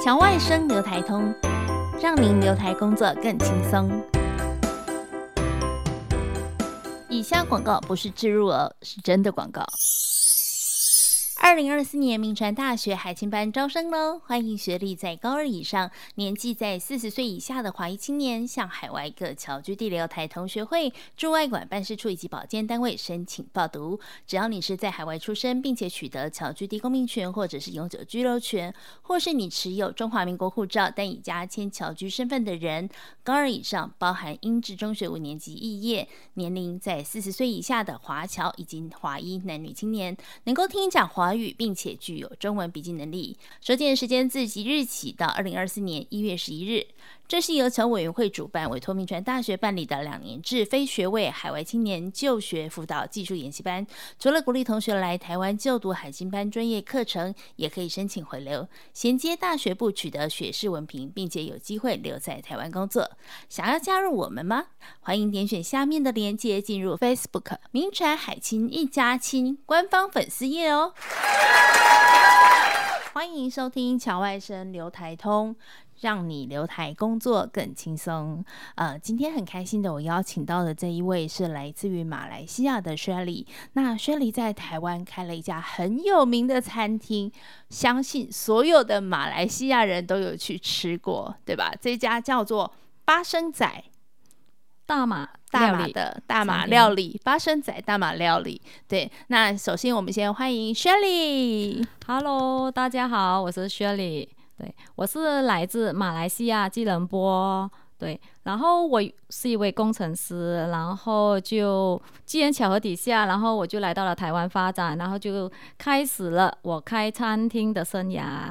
桥外生留台通，让您留台工作更轻松。以下广告不是植入哦，是真的广告。二零二四年铭传大学海青班招生喽！欢迎学历在高二以上、年纪在四十岁以下的华裔青年，向海外各侨居地留台同学会驻外馆办事处以及保健单位申请报读。只要你是在海外出生，并且取得侨居地公民权或者是永久居留权，或是你持有中华民国护照但已加签侨居身份的人，高二以上（包含英制中学五年级肄业），年龄在四十岁以下的华侨以及华裔男女青年，能够听讲华语。并且具有中文笔记能力。收件时间自即日起到二零二四年一月十一日。这是由侨委员会主办、委托民传大学办理的两年制非学位海外青年就学辅导技术研习班。除了鼓励同学来台湾就读海青班专业课程，也可以申请回流，衔接大学部取得学士文凭，并且有机会留在台湾工作。想要加入我们吗？欢迎点选下面的链接进入 Facebook 铭传海青一家亲官方粉丝页哦。欢迎收听侨外生留台通。让你留台工作更轻松。呃，今天很开心的，我邀请到的这一位是来自于马来西亚的 Shirley。那 Shirley 在台湾开了一家很有名的餐厅，相信所有的马来西亚人都有去吃过，对吧？这家叫做八生仔大马大马的大马料理，八生仔大马料理。对，那首先我们先欢迎 Shirley。Hello，大家好，我是 Shirley。对，我是来自马来西亚吉隆坡，对，然后我是一位工程师，然后就机缘巧合底下，然后我就来到了台湾发展，然后就开始了我开餐厅的生涯。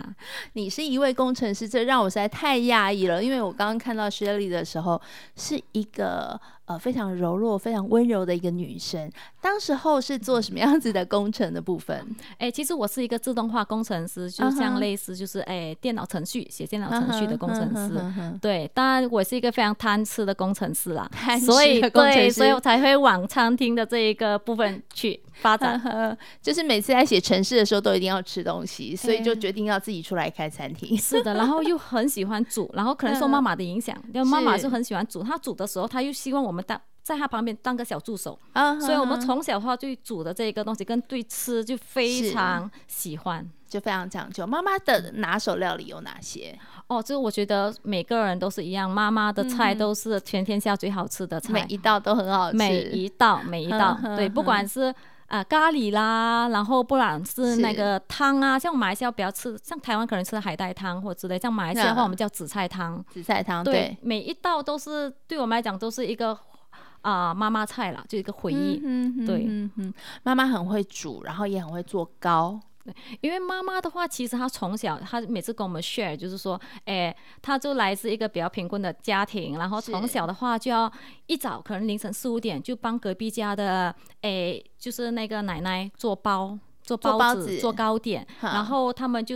你是一位工程师，这让我实在太讶异了，因为我刚刚看到 Shirley 的时候是一个。呃，非常柔弱、非常温柔的一个女生。当时候是做什么样子的工程的部分？哎、欸，其实我是一个自动化工程师，就像类似就是哎、欸、电脑程序写电脑程序的工程师。Uh -huh, uh -huh, uh -huh. 对，当然我是一个非常贪吃的工程师啦，所以对，所以我才会往餐厅的这一个部分去发展。Uh 就是每次在写城市的时候都一定要吃东西，所以就决定要自己出来开餐厅。欸、是的，然后又很喜欢煮，然后可能受 妈妈的影响，因为妈妈是很喜欢煮，她煮的时候她又希望我们当。在他旁边当个小助手，uh -huh. 所以我们从小的话对煮的这个东西跟对吃就非常喜欢，就非常讲究。妈妈的拿手料理有哪些？哦，就我觉得每个人都是一样，妈妈的菜都是全天下最好吃的菜，每一道都很好吃，每一道每一道，uh. 对，不管是。啊、呃，咖喱啦，然后不然是那个汤啊，像马来西亚比较吃，像台湾可能吃海带汤或之类，像马来西亚的话我们叫紫菜汤。紫菜汤，对，对，每一道都是对我们来讲都是一个啊、呃、妈妈菜啦，就一个回忆。嗯嗯，对，嗯嗯，妈妈很会煮，然后也很会做糕。因为妈妈的话，其实她从小，她每次跟我们 share，就是说，哎，她就来自一个比较贫困的家庭，然后从小的话就要一早可能凌晨四五点就帮隔壁家的，哎，就是那个奶奶做包、做包子、做，包子做糕点，然后他们就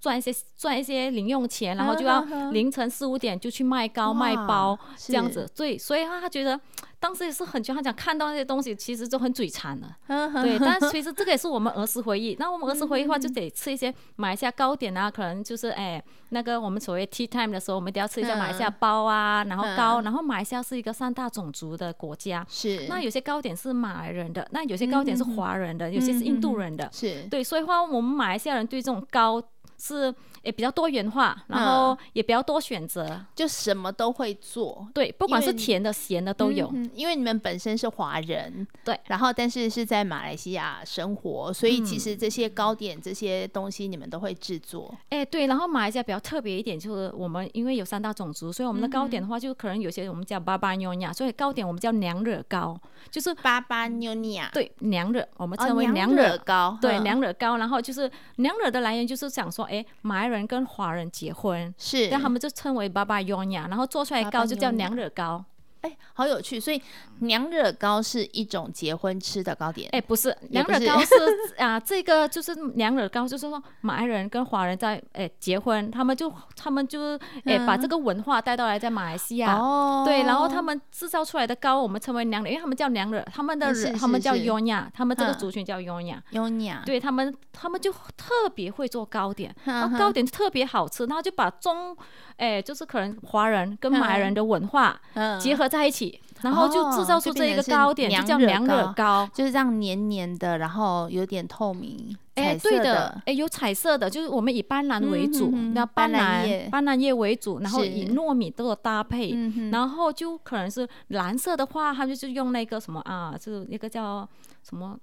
赚一些赚一些零用钱，然后就要凌晨四五点就去卖糕卖包这样子，对，所以她她觉得。当时也是很喜欢讲，看到那些东西其实就很嘴馋了。对，但其实这个也是我们儿时回忆。那我们儿时回忆的话，就得吃一些马来西亚糕点啊，可能就是哎，那个我们所谓 tea time 的时候，我们都要吃一下马来西亚包啊，然后糕。然后马来西亚是一个三大种族的国家，是。那有些糕点是马来人的，那有些糕点是华人的，有些是印度人的，是对。所以话，我们马来西亚人对这种糕是。也比较多元化，然后也比较多选择，嗯，就什么都会做。对，不管是甜的、咸的都有，嗯。因为你们本身是华人，对，然后但是是在马来西亚生活，所以其实这些糕点、这些东西你们都会制作。哎，对，然后马来西亚比较特别一点就是我们因为有三大种族，所以我们的糕点的话，就可能有些我们叫巴巴妞尼亚，所以糕点我们叫娘惹糕，就是巴巴妞尼亚。对，娘惹我们称为娘惹糕，对，娘惹糕。然后就是娘惹的来源就是想说，哎，马来人。人跟华人结婚是，但他们就称为巴巴雍呀，然后做出来糕就叫娘惹糕。哎，好有趣！所以娘惹糕是一种结婚吃的糕点。哎，不是，娘惹糕是啊，这个就是娘惹糕，就是说马来人跟华人在哎结婚，他们就他们就哎把这个文化带到来在马来西亚。哦。对，然后他们制造出来的糕，我们称为娘惹，因为他们叫娘惹，他们的人他们叫优雅，他们这个族群叫优雅。优雅。对他们，他们就特别会做糕点，然后糕点特别好吃，然后就把中哎就是可能华人跟马来人的文化结合在。在一起，然后就制造出这一个糕点，就叫娘惹糕，就是这样黏黏的，然后有点透明，哎，对的，哎，有彩色的，就是我们以斑斓为主，那斑斓，斑斓叶为主，然后以糯米做搭配，然后就可能是蓝色的话，它就是用那个什么啊，就是那个叫什么。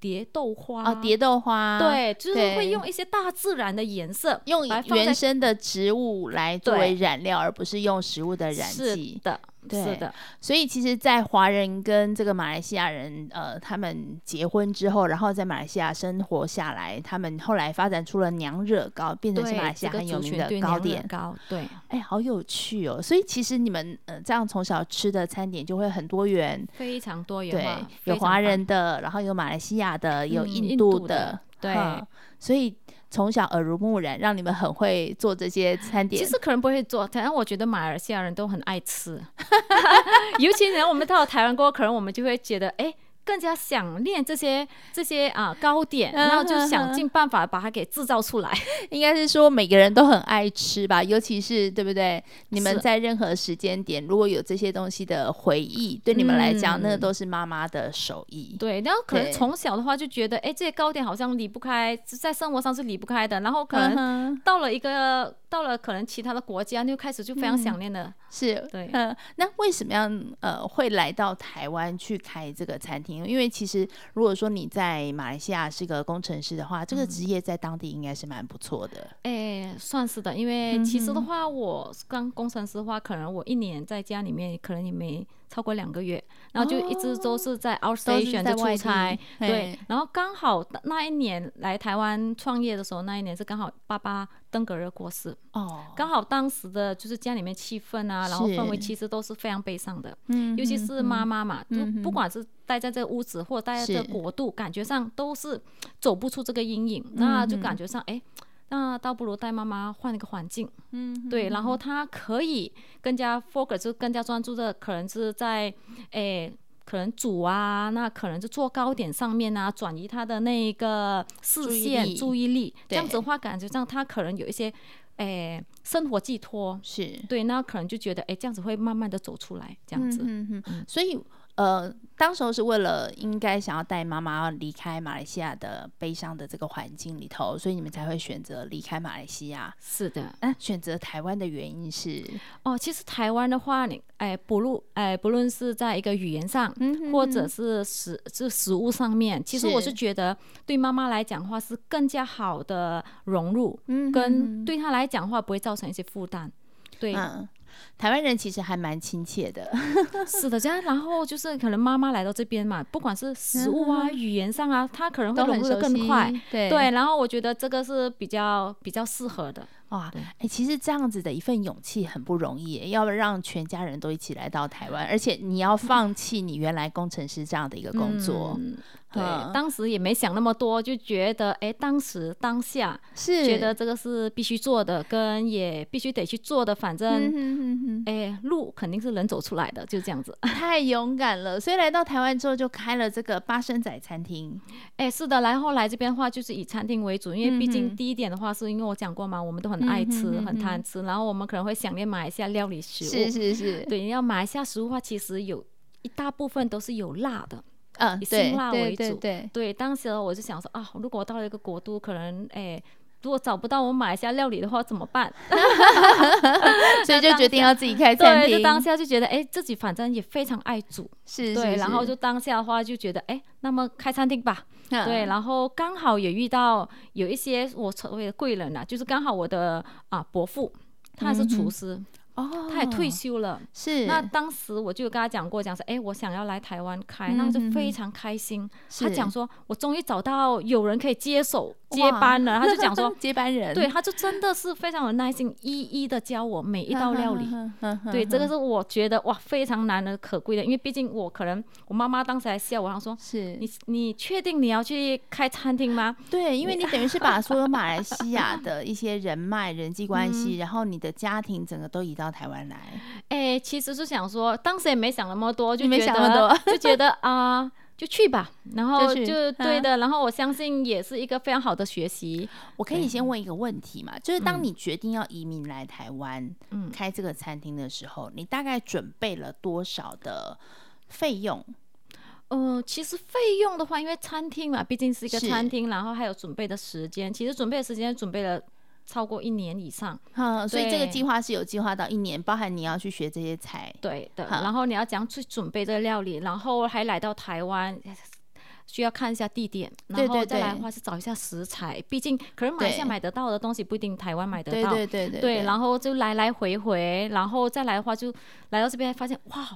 蝶豆花啊，蝶豆花，对，就是会用一些大自然的颜色，用原生的植物来作为染料，而不是用食物的染剂。是的。对是的，所以其实，在华人跟这个马来西亚人，呃，他们结婚之后，然后在马来西亚生活下来，他们后来发展出了娘惹糕，变成是马来西亚很有名的糕点。糕，对，哎，好有趣哦！所以其实你们呃这样从小吃的餐点就会很多元，非常多元化，对，有华人的，然后有马来西亚的，有印度的，嗯、度的对、嗯，所以。从小耳濡目染，让你们很会做这些餐点。其实可能不会做，但我觉得马来西亚人都很爱吃，尤其人，我们到了台湾过后，可能我们就会觉得，哎。更加想念这些这些啊糕点，然后就想尽办法把它给制造出来。应该是说每个人都很爱吃吧，尤其是对不对？你们在任何时间点如果有这些东西的回忆，对你们来讲，那个都是妈妈的手艺。对，然后可能从小的话就觉得，哎，这些糕点好像离不开，在生活上是离不开的。然后可能到了一个。到了可能其他的国家，就开始就非常想念了。嗯、是对，嗯，那为什么样呃会来到台湾去开这个餐厅？因为其实如果说你在马来西亚是个工程师的话，这个职业在当地应该是蛮不错的。哎、嗯，算是的，因为其实的话，我刚工程师的话，可能我一年在家里面可能也没。超过两个月，然后就一直都是在 outstation 在出差，对。然后刚好那一年来台湾创业的时候，那一年是刚好爸爸登革热过世，哦，刚好当时的就是家里面气氛啊，然后氛围其实都是非常悲伤的，嗯，尤其是妈妈嘛，就不管是待在这个屋子或者待在这个国度，感觉上都是走不出这个阴影，那就感觉上哎。那倒不如带妈妈换一个环境，嗯，对，然后她可以更加 focus，就更加专注的，可能是在，诶，可能煮啊，那可能就做糕点上面啊，转移她的那个视线注意力，这样子的话，感觉上她可能有一些，诶，生活寄托，是。对，那可能就觉得，诶，这样子会慢慢的走出来，这样子，嗯嗯嗯，所以。呃，当时候是为了应该想要带妈妈离开马来西亚的悲伤的这个环境里头，所以你们才会选择离开马来西亚。是的，啊，选择台湾的原因是？哦，其实台湾的话，你哎，不论哎，不论是在一个语言上，嗯、哼哼或者是食是食物上面，其实我是觉得对妈妈来讲的话是更加好的融入，嗯跟对她来讲的话不会造成一些负担，对。嗯台湾人其实还蛮亲切的，是的，这样，然后就是可能妈妈来到这边嘛，不管是食物啊、语言上啊，她可能会融入的更快，对，对，然后我觉得这个是比较比较适合的。哇，哎、欸，其实这样子的一份勇气很不容易，要让全家人都一起来到台湾，而且你要放弃你原来工程师这样的一个工作。嗯对，当时也没想那么多，就觉得哎，当时当下是觉得这个是必须做的，跟也必须得去做的，反正哎、路肯定是能走出来的，就这样子。太勇敢了，所以来到台湾之后就开了这个八生仔餐厅。哎，是的，然后来这边的话就是以餐厅为主，因为毕竟第一点的话是因为我讲过嘛，我们都很爱吃，嗯、很贪吃，然后我们可能会想念马来西亚料理食物。是是是，对，要马来西亚食物的话，其实有一大部分都是有辣的。嗯，以辛辣为主。对对，对，对，对，当时我就想说啊，如果我到了一个国度，可能哎，如果找不到我马来西亚料理的话，怎么办？所以就决定要自己开餐厅。对，就当下就觉得哎，自己反正也非常爱煮，是，是，是，对，然后就当下的话就觉得哎，那么开餐厅吧。嗯、对，然后刚好也遇到有一些我所谓的贵人啊，就是刚好我的啊伯父，他是厨师。嗯哦，他也退休了，是。那当时我就跟他讲过，讲说，哎，我想要来台湾开，那就非常开心。他讲说，我终于找到有人可以接手接班了，他就讲说 接班人，对，他就真的是非常有耐心，一一的教我每一道料理。对，这个是我觉得哇非常难能可贵的，因为毕竟我可能我妈妈当时还笑我，她说是你你确定你要去开餐厅吗？对，因为你 等于是把所有马来西亚的一些人脉、人际关系，然后你的家庭整个都移到台湾来。哎，其实是想说，当时也没想那么多，就没想那么多就觉得啊。就去吧，然后就对的，然后我相信也是一个非常好的学习。我可以先问一个问题嘛？就是当你决定要移民来台湾，嗯，开这个餐厅的时候，你大概准备了多少的费用？呃，其实费用的话，因为餐厅嘛，毕竟是一个餐厅，然后还有准备的时间，其实准备的时间准备了。超过一年以上，嗯，所以这个计划是有计划到一年，包含你要去学这些菜，对的。然后你要怎样去准备这个料理，然后还来到台湾，需要看一下地点，然后再来的话是找一下食材，毕竟可能马来西亚买得到的东西不一定台湾买得到，对对对对，对。然后就来来回回，然后再来的话就来到这边发现，哇。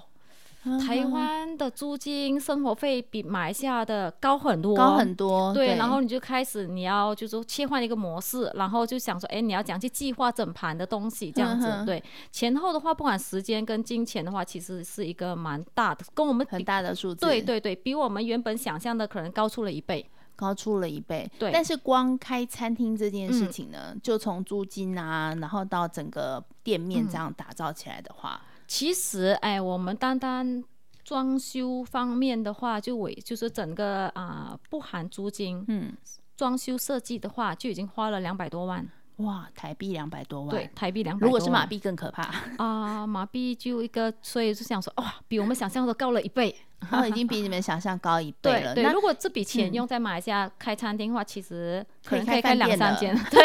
台湾的租金、生活费比马来西亚的高很多，高很多。对，然后你就开始你要就是说切换一个模式，然后就想说，哎，你要讲去计划整盘的东西，这样子。对，前后的话，不管时间跟金钱的话，其实是一个蛮大的，跟我们很大的数字。对对对，比我们原本想象的可能高出了一倍，高出了一倍。对，但是光开餐厅这件事情呢，就从租金啊，然后到整个店面这样打造起来的话。其实，哎，我们单单装修方面的话，就为就是整个啊、呃、不含租金，嗯，装修设计的话就已经花了两百多万，哇，台币两百多万，对，台币两百，如果是马币更可怕。啊、呃，马币就一个，所以就想说，哇，比我们想象的高了一倍，然后已经比你们想象高一倍了。对，对，如果这笔钱用在马来西亚开餐厅的话，嗯、其实可能可以开两三间，对。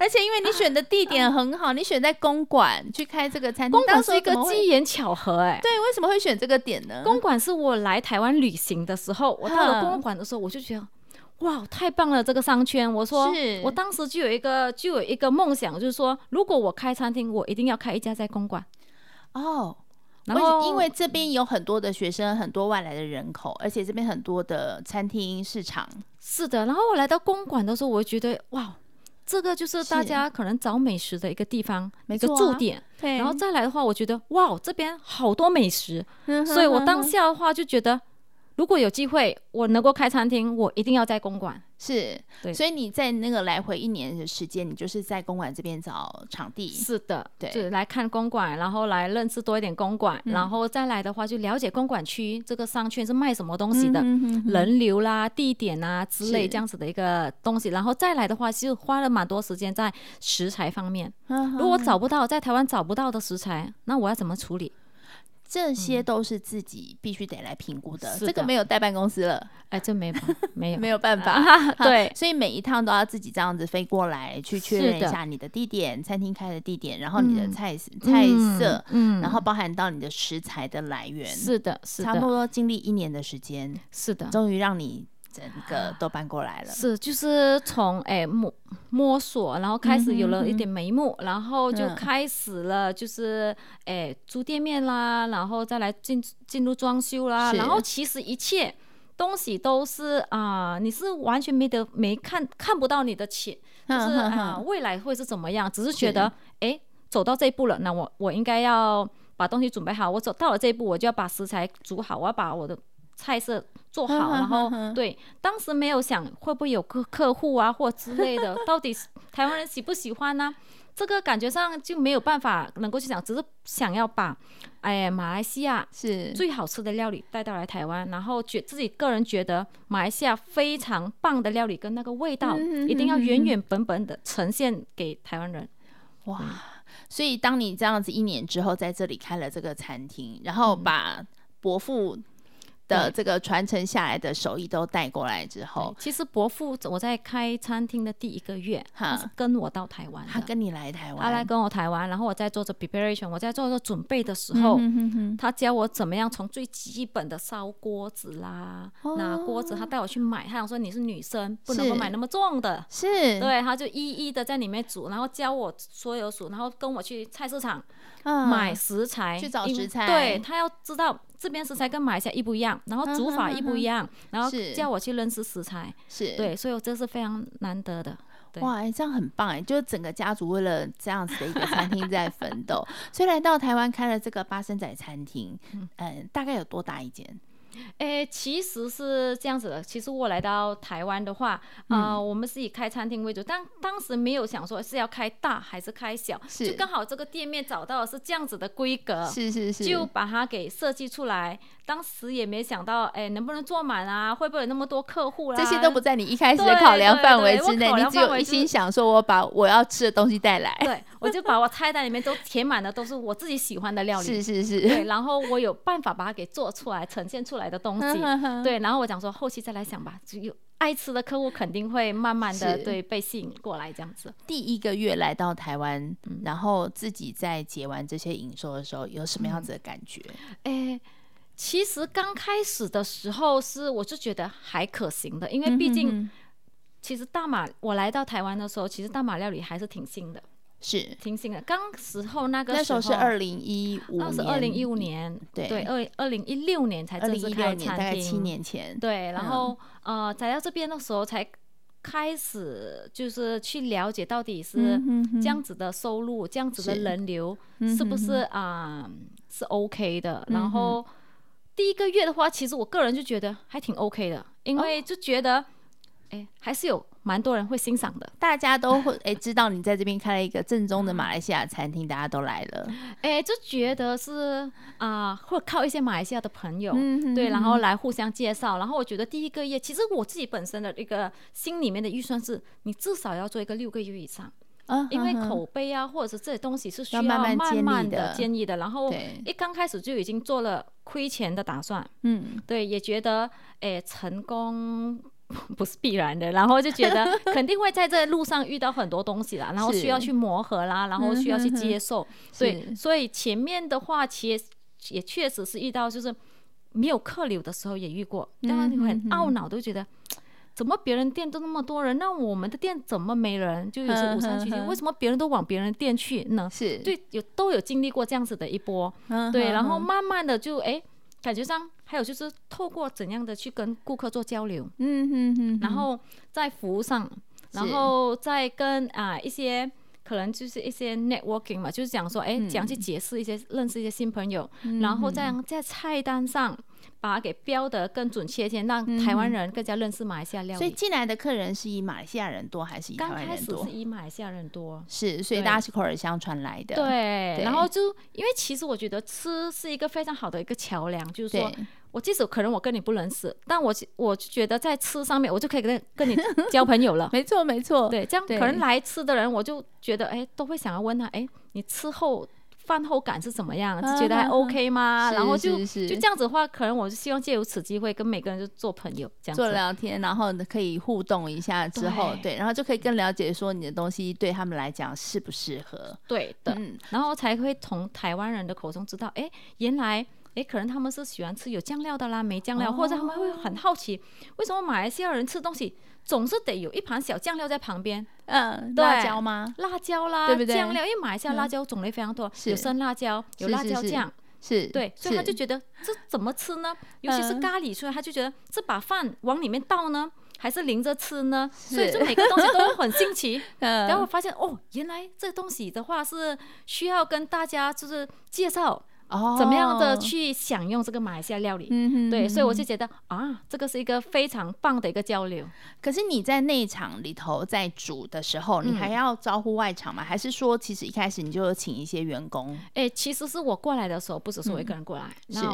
而且因为你选的地点很好，你选在公馆去开这个餐厅，公馆是一个机缘巧合哎、欸。对，为什么会选这个点呢？公馆是我来台湾旅行的时候，我到了公馆的时候，我就觉得哇，太棒了！这个商圈，我说，我当时就有一个就有一个梦想，就是说，如果我开餐厅，我一定要开一家在公馆。哦，然后因为这边有很多的学生，很多外来的人口，而且这边很多的餐厅市场。是的，然后我来到公馆的时候，我就觉得哇。这个就是大家可能找美食的一个地方，一个驻点。对，然后再来的话，我觉得哇，这边好多美食，所以我当下的话就觉得。如果有机会，我能够开餐厅，我一定要在公馆。是，对，所以你在那个来回一年的时间，你就是在公馆这边找场地。是的，对，就来看公馆，然后来认识多一点公馆，嗯、然后再来的话就了解公馆区这个商圈是卖什么东西的，嗯、哼哼哼人流啦、地点啊之类这样子的一个东西。然后再来的话，就花了蛮多时间在食材方面。嗯、如果找不到在台湾找不到的食材，那我要怎么处理？这些都是自己必须得来评估的，嗯、这个没有代办公司了，哎，这没没有 没有办法，啊、对，所以每一趟都要自己这样子飞过来，去确认一下你的地点，餐厅开的地点，然后你的菜、嗯、菜色，嗯，然后。包含到你的食材的来源，是的，是的，差不多经历一年的时间，是的，终于让你。整个都搬过来了，是就是从哎摸摸索，然后开始有了一点眉目，嗯、然后就开始了就是哎租店面啦，然后再来进进入装修啦，然后其实一切东西都是啊、呃，你是完全没得没看看不到你的钱，就是啊、呃、未来会是怎么样，只是觉得哎走到这一步了，那我我应该要把东西准备好，我走到了这一步，我就要把食材煮好，我要把我的。菜色做好，然后对，当时没有想会不会有客客户啊或之类的，到底台湾人喜不喜欢呢、啊？这个感觉上就没有办法能够去讲，只是想要把哎马来西亚是最好吃的料理带到来台湾，然后觉自己个人觉得马来西亚非常棒的料理跟那个味道，一定要原原本本的呈现给台湾人。哇！所以当你这样子一年之后在这里开了这个餐厅，然后把伯父。的这个传承下来的手艺都带过来之后，其实伯父我在开餐厅的第一个月，他是跟我到台湾，他跟你来台湾，他来跟我台湾，然后我在做着 preparation，我在做着准备的时候，嗯、哼哼他教我怎么样从最基本的烧锅子啦，哦、拿锅子，他带我去买，他想说你是女生，不能够买那么重的，是，对，他就一一的在里面煮，然后教我所有煮，然后跟我去菜市场、嗯、买食材，去找食材，对他要知道。这边食材跟马来西亚一不一样，然后煮法一不一样，然后叫我去认识食材，是对，所以我这是非常难得的。哇，欸，这样很棒哎！就是整个家族为了这样子的一个餐厅在奋斗，所以来到台湾开了这个八生仔餐厅，嗯，呃，大概有多大一间？诶，其实是这样子的。其实我来到台湾的话，啊、呃，我们是以开餐厅为主，但当时没有想说是要开大还是开小，是就刚好这个店面找到的是这样子的规格，是是是，就把它给设计出来。当时也没想到，哎，能不能坐满啊？会不会有那么多客户啦？这些都不在你一开始的考量范围之内，你只有一心想说，我把我要吃的东西带来。对，我就把我菜单里面都填满了，都是我自己喜欢的料理。是是是。对，然后我有办法把它给做出来，呈现出来的东西。对，然后我讲说，后期再来想吧，只有爱吃的客户肯定会慢慢的对被吸引过来，这样子。第一个月来到台湾，然后自己在结完这些营收的时候，有什么样子的感觉？哎、嗯。其实刚开始的时候是，我是觉得还可行的，因为毕竟，其实大马我来到台湾的时候，其实大马料理还是挺新的，是。挺新的。刚时候那个那时候是二零一五，那是二零一五年，对。对，二二零一六年才正式开餐厅，大概七年前。对，然后呃，来到这边的时候才开始就是去了解到底是这样子的收入，这样子的人流是。不是啊是 OK 的，然后。第一个月的话，其实我个人就觉得还挺 OK 的，因为就觉得，哎、哦，还是有蛮多人会欣赏的，大家都会哎知道你在这边开了一个正宗的马来西亚餐厅，大家都来了，哎，就觉得是啊，会、呃、靠一些马来西亚的朋友，嗯、对，然后来互相介绍，然后我觉得第一个月，其实我自己本身的一个心里面的预算是，你至少要做一个六个月以上。因为口碑啊，或者是这些东西是需要慢慢的建立的，然后一刚开始就已经做了亏钱的打算，嗯，对，也觉得诶成功 不是必然的，然后就觉得 肯定会在这路上遇到很多东西啦，然后需要去磨合啦，然后需要去接受，对，所以前面的话其实也确实是遇到就是没有客流的时候也遇过，当然很懊恼，都觉得。怎么别人店都那么多人，那我们的店怎么没人？就有些无三七七，为什么别人都往别人店去呢？是，对，有都有经历过这样子的一波，对，然后慢慢的就哎，感觉上还有就是透过怎样的去跟顾客做交流，嗯嗯嗯，然后在服务上，然后再跟啊一些可能就是一些 networking 嘛，就是讲说哎，怎样去结识一些认识一些新朋友，然后这样在菜单上。把它给标的更准确一些，让台湾人更加认识马来西亚料理。所以进来的客人是以马来西亚人多还是以台湾人多？刚开始是以马来西亚人多，是，所以大家是口耳相传来的。对，然后就因为其实我觉得吃是一个非常好的一个桥梁，就是说我即使可能我跟你不认识，但我我觉得在吃上面我就可以跟跟你交朋友了。没错没错，对，这样可能来吃的人我就觉得哎都会想要问他哎你吃后。饭后感是怎么样？就觉得还 OK 吗？然后就就这样子的话，可能我是希望借由此机会跟每个人就做朋友，这样做聊天，然后可以互动一下之后，对，然后就可以更了解说你的东西对他们来讲适不适合。对的，然后才会从台湾人的口中知道，哎，原来哎，可能他们是喜欢吃有酱料的啦，没酱料，或者他们会很好奇，为什么马来西亚人吃东西总是得有一盘小酱料在旁边？嗯，辣椒吗？辣椒啦，对不对？酱料，因为马来西亚辣椒种类非常多，有生辣椒，有辣椒酱，是对，所以他就觉得这怎么吃呢？尤其是咖喱，所以他就觉得这把饭往里面倒呢，还是淋着吃呢？所以就每个东西都很新奇。然后发现哦，原来这东西的话是需要跟大家就是介绍。哦，怎么样的去享用这个马来西亚料理？嗯哼，对，所以我就觉得啊，这个是一个非常棒的一个交流。可是你在内场里头在煮的时候，你还要招呼外场吗？还是说，其实一开始你就有请一些员工？哎，其实是我过来的时候，不只是我一个人过来，是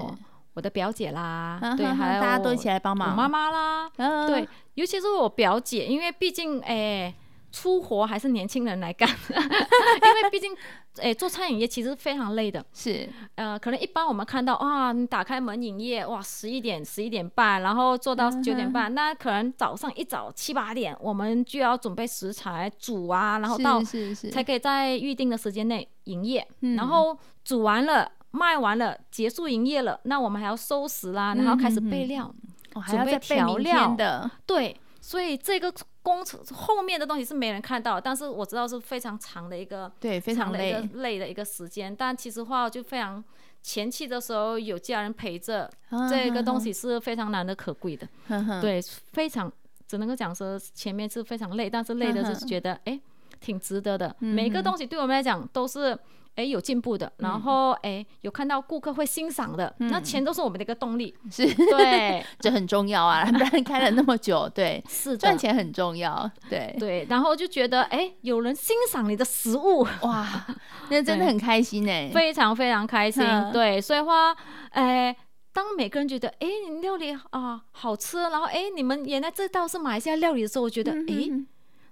我的表姐啦，对，还有大家都一起来帮忙，我妈妈啦，对，尤其是我表姐，因为毕竟哎。出活还是年轻人来干，因为毕竟，诶、欸，做餐饮业其实非常累的。是，呃，可能一般我们看到，哇，你打开门营业，哇，十一点、十一点半，然后做到九点半，嗯、那可能早上一早七八点，我们就要准备食材煮啊，然后到才可以在预定的时间内营业。然后煮完了，卖完了，结束营业了，那我们还要收拾啦，然后开始备料，嗯、准备调料。的。对，所以这个。工程后面的东西是没人看到，但是我知道是非常长的一个，对，非常累长的一个累的一个时间。但其实话就非常前期的时候有家人陪着，啊、这个东西是非常难得可贵的。啊、对，非常只能够讲说前面是非常累，但是累的是觉得哎、啊，挺值得的。嗯、每个东西对我们来讲都是。哎，有进步的，然后哎，有看到顾客会欣赏的，嗯、那钱都是我们的一个动力，是。对，这很重要啊，不然开了那么久，对，是赚钱很重要，对对，然后就觉得哎，有人欣赏你的食物，哇，那真的很开心哎，非常非常开心，对，所以话，哎，当每个人觉得哎，你料理啊好吃，然后哎，你们原来这道是马来西亚料理的时候，我觉得哎。嗯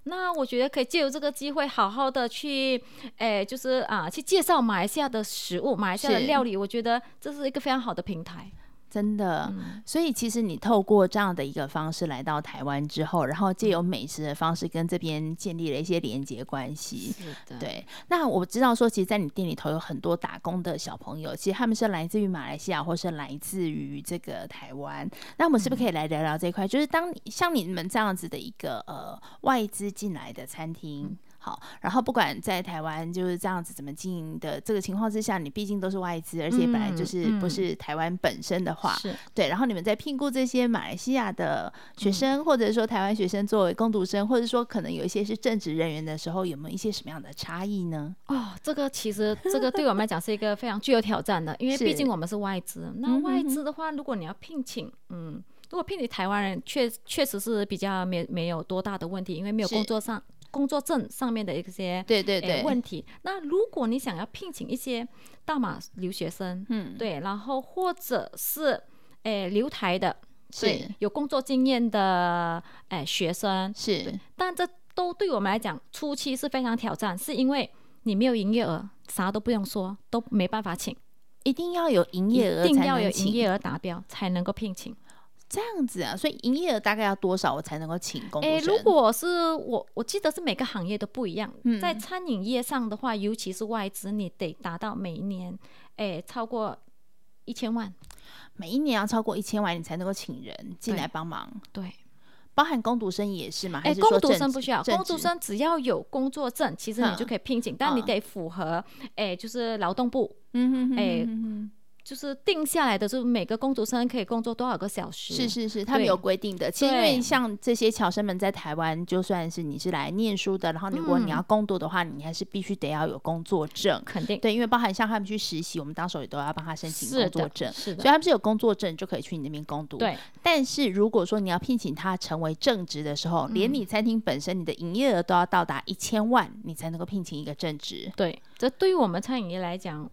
那我觉得可以借由这个机会，好好的去，诶，就是啊，去介绍马来西亚的食物，马来西亚的料理。我觉得这是一个非常好的平台。真的，所以其实你透过这样的一个方式来到台湾之后，然后借由美食的方式跟这边建立了一些连接关系。是的，对。那我知道说，其实，在你店里头有很多打工的小朋友，其实他们是来自于马来西亚，或是来自于这个台湾。那我们是不是可以来聊聊这一块？嗯、就是当像你们这样子的一个呃外资进来的餐厅。嗯好，然后不管在台湾就是这样子怎么经营的这个情况之下，你毕竟都是外资，而且本来就是不是台湾本身的话，是、嗯嗯、对。然后你们在聘雇这些马来西亚的学生，嗯、或者说台湾学生作为工读生，或者说可能有一些是正职人员的时候，有没有一些什么样的差异呢？哦，这个其实这个对我们来讲是一个非常具有挑战的，因为毕竟我们是外资。那外资的话，如果你要聘请，嗯，如果聘你台湾人，确确实是比较没没有多大的问题，因为没有工作上。工作证上面的一些对对对、欸、问题。那如果你想要聘请一些大马留学生，嗯，对，然后或者是诶、欸、留台的，对，是有工作经验的诶、欸、学生是，但这都对我们来讲初期是非常挑战，是因为你没有营业额，啥都不用说，都没办法请，一定要有营业额，一定要有营业额达标才能够聘请。这样子啊，所以营业额大概要多少我才能够请工读生？诶，如果是我，我记得是每个行业都不一样。嗯，在餐饮业上的话，尤其是外资，你得达到每一年诶超过一千万，每一年要超过一千万，你才能够请人进来帮忙。对，对包含工读生也是嘛？诶，工读生不需要，工读生只要有工作证，其实你就可以聘请，嗯、但你得符合诶，就是劳动部，嗯哼哼，哼，诶。就是定下来的，就是每个工读生可以工作多少个小时？是是是，他们有规定的。其实因为像这些侨生们在台湾，就算是你是来念书的，然后如果你要工作的话，你还是必须得要有工作证。肯定。对，因为包含像他们去实习，我们当时也都要帮他申请工作证。是的。所以他们是有工作证就可以去你那边工读。对。但是如果说你要聘请他成为正职的时候，连你餐厅本身你的营业额都要到达一千万，你才能够聘请一个正职。对，这对于我们餐饮业来讲。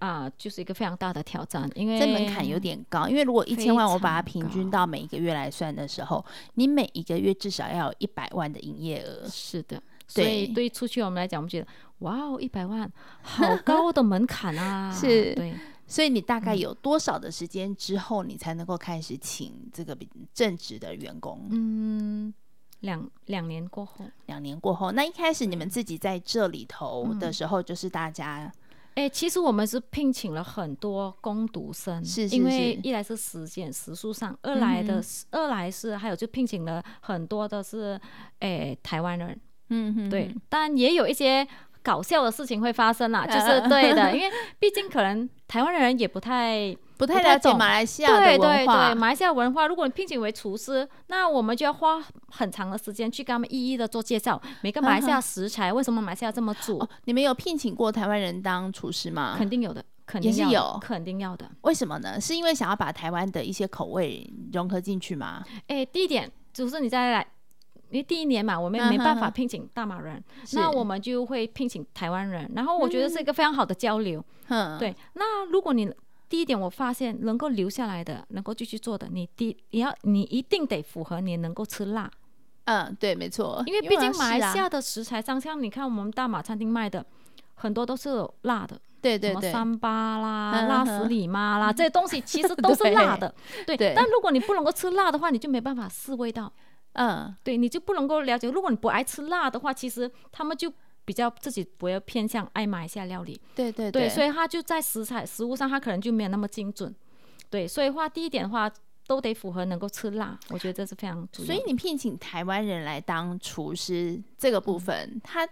啊，就是一个非常大的挑战，因为这门槛有点高。因为如果一千万，我把它平均到每一个月来算的时候，你每一个月至少要有一百万的营业额。是的，所以对于出去我们来讲，我们觉得哇哦，一百万好 高的门槛啊！是，对。所以你大概有多少的时间之后，你才能够开始请这个正职的员工？嗯，两两年过后，两年过后，那一开始你们自己在这里头的时候，就是大家。哎、欸，其实我们是聘请了很多工读生，是，是，是，因为一来是时间时数上，二来的二来是还有就聘请了很多的是，哎、欸，台湾人，嗯哼，对，但也有一些搞笑的事情会发生啦，就是对的，因为毕竟可能台湾人也不太。不太了解马来西亚的文化。对对对，马来西亚文化，如果你聘请为厨师，那我们就要花很长的时间去跟他们一一的做介绍。每个马来西亚食材，为什么马来西亚这么煮？哦，你们有聘请过台湾人当厨师吗？肯定有的，肯定也是有，肯定要的。为什么呢？是因为想要把台湾的一些口味融合进去吗？哎，第一点就是你再来，因为第一年嘛，我们没办法聘请大马人，嗯、哼哼，那我们就会聘请台湾人。然后我觉得是一个非常好的交流。嗯，对。那如果你第一点，我发现能够留下来的，能够继续做的，你第你要你一定得符合你能够吃辣。嗯，对，没错。因为毕竟马来西亚的食材上，像你看我们大马餐厅卖的很多都是辣的，对对对，什么三巴啦、辣死你妈啦，这些东西其实都是辣的。对，但如果你不能够吃辣的话，你就没办法试味道。嗯，对，你就不能够了解。如果你不爱吃辣的话，其实他们就。比较自己不要偏向爱马来西亚料理，对对对，对，所以他就在食材食物上，他可能就没有那么精准，对，所以话第一点的话都得符合能够吃辣，我觉得这是非常重要。所以你聘请台湾人来当厨师这个部分，嗯、他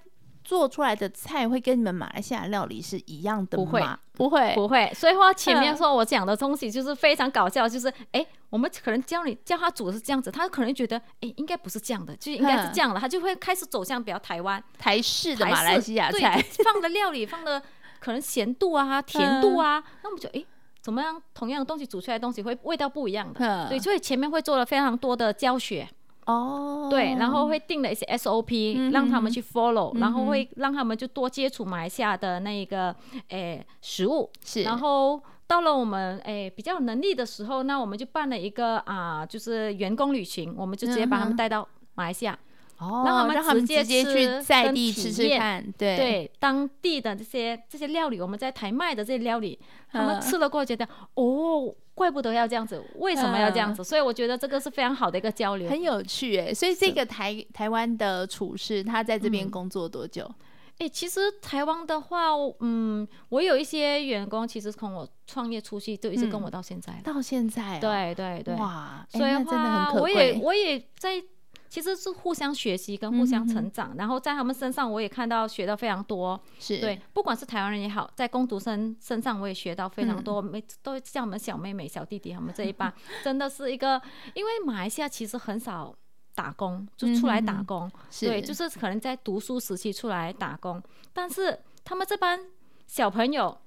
做出来的菜会跟你们马来西亚料理是一样的吗？不会，不会，不会。所以话前面说我讲的东西就是非常搞笑，就是哎，我们可能教你教他煮的是这样子，他可能觉得哎，应该不是这样的，就应该是这样的，他就会开始走向比较台湾台式的马来西亚菜，放的料理放的可能咸度啊、甜度啊，那我们就哎。怎么样？同样的东西煮出来的东西会味道不一样的，对，所以前面会做了非常多的教学哦，对，然后会定了一些 SOP，嗯、让他们去 follow，、嗯、然后会让他们就多接触马来西亚的那个诶食物，是，然后到了我们诶比较有能力的时候，那我们就办了一个啊，就是员工旅行，我们就直接把他们带到马来西亚。哦，让他们直接去在地吃吃看，对对，当地的这些这些料理，我们在台卖的这些料理，他们吃了过后觉得，哦，怪不得要这样子，为什么要这样子？所以我觉得这个是非常好的一个交流，很有趣哎。所以这个台台湾的厨师，他在这边工作多久？哎，其实台湾的话，嗯，我有一些员工，其实从我创业初期就一直跟我到现在，到现在，对对对，哇，所以真的很可贵。我也我也在。其实是互相学习跟互相成长，嗯、然后在他们身上我也看到学到非常多。是对，不管是台湾人也好，在工读生身上我也学到非常多。每都像我们小妹妹、小弟弟他们这一帮，真的是一个，因为马来西亚其实很少打工，就出来打工。对，就是可能在读书时期出来打工，但是他们这帮小朋友